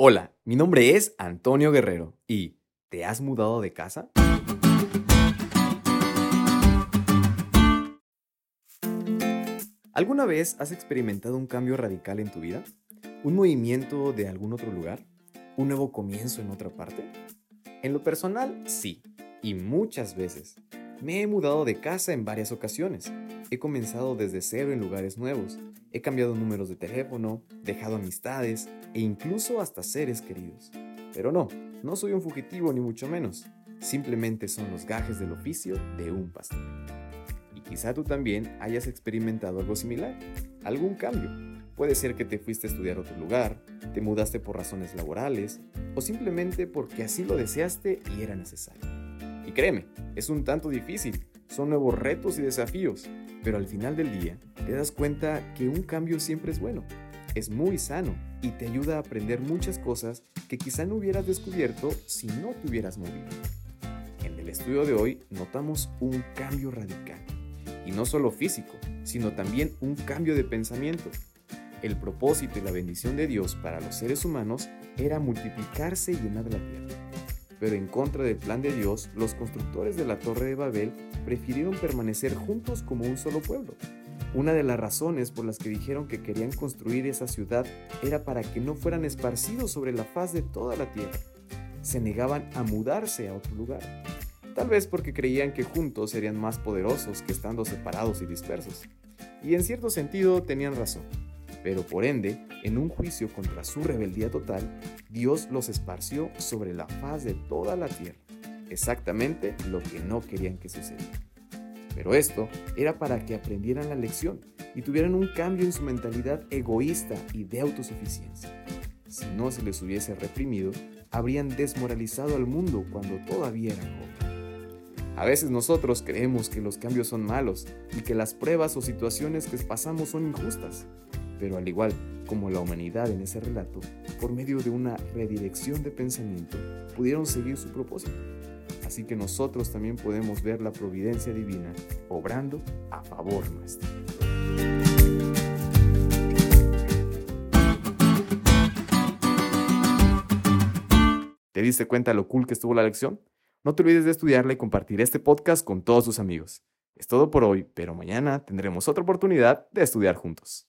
Hola, mi nombre es Antonio Guerrero y ¿te has mudado de casa? ¿Alguna vez has experimentado un cambio radical en tu vida? ¿Un movimiento de algún otro lugar? ¿Un nuevo comienzo en otra parte? En lo personal, sí, y muchas veces. Me he mudado de casa en varias ocasiones. He comenzado desde cero en lugares nuevos. He cambiado números de teléfono, dejado amistades e incluso hasta seres queridos. Pero no, no soy un fugitivo ni mucho menos. Simplemente son los gajes del oficio de un pastor. Y quizá tú también hayas experimentado algo similar, algún cambio. Puede ser que te fuiste a estudiar a otro lugar, te mudaste por razones laborales o simplemente porque así lo deseaste y era necesario. Y créeme, es un tanto difícil, son nuevos retos y desafíos, pero al final del día te das cuenta que un cambio siempre es bueno, es muy sano y te ayuda a aprender muchas cosas que quizá no hubieras descubierto si no te hubieras movido. En el estudio de hoy notamos un cambio radical, y no solo físico, sino también un cambio de pensamiento. El propósito y la bendición de Dios para los seres humanos era multiplicarse y llenar la tierra. Pero en contra del plan de Dios, los constructores de la Torre de Babel prefirieron permanecer juntos como un solo pueblo. Una de las razones por las que dijeron que querían construir esa ciudad era para que no fueran esparcidos sobre la faz de toda la tierra. Se negaban a mudarse a otro lugar. Tal vez porque creían que juntos serían más poderosos que estando separados y dispersos. Y en cierto sentido tenían razón. Pero por ende, en un juicio contra su rebeldía total, Dios los esparció sobre la faz de toda la tierra, exactamente lo que no querían que sucediera. Pero esto era para que aprendieran la lección y tuvieran un cambio en su mentalidad egoísta y de autosuficiencia. Si no se les hubiese reprimido, habrían desmoralizado al mundo cuando todavía era joven. A veces nosotros creemos que los cambios son malos y que las pruebas o situaciones que pasamos son injustas, pero al igual como la humanidad en ese relato, por medio de una redirección de pensamiento, pudieron seguir su propósito. Así que nosotros también podemos ver la providencia divina obrando a favor nuestro. ¿Te diste cuenta lo cool que estuvo la lección? No te olvides de estudiarla y compartir este podcast con todos tus amigos. Es todo por hoy, pero mañana tendremos otra oportunidad de estudiar juntos.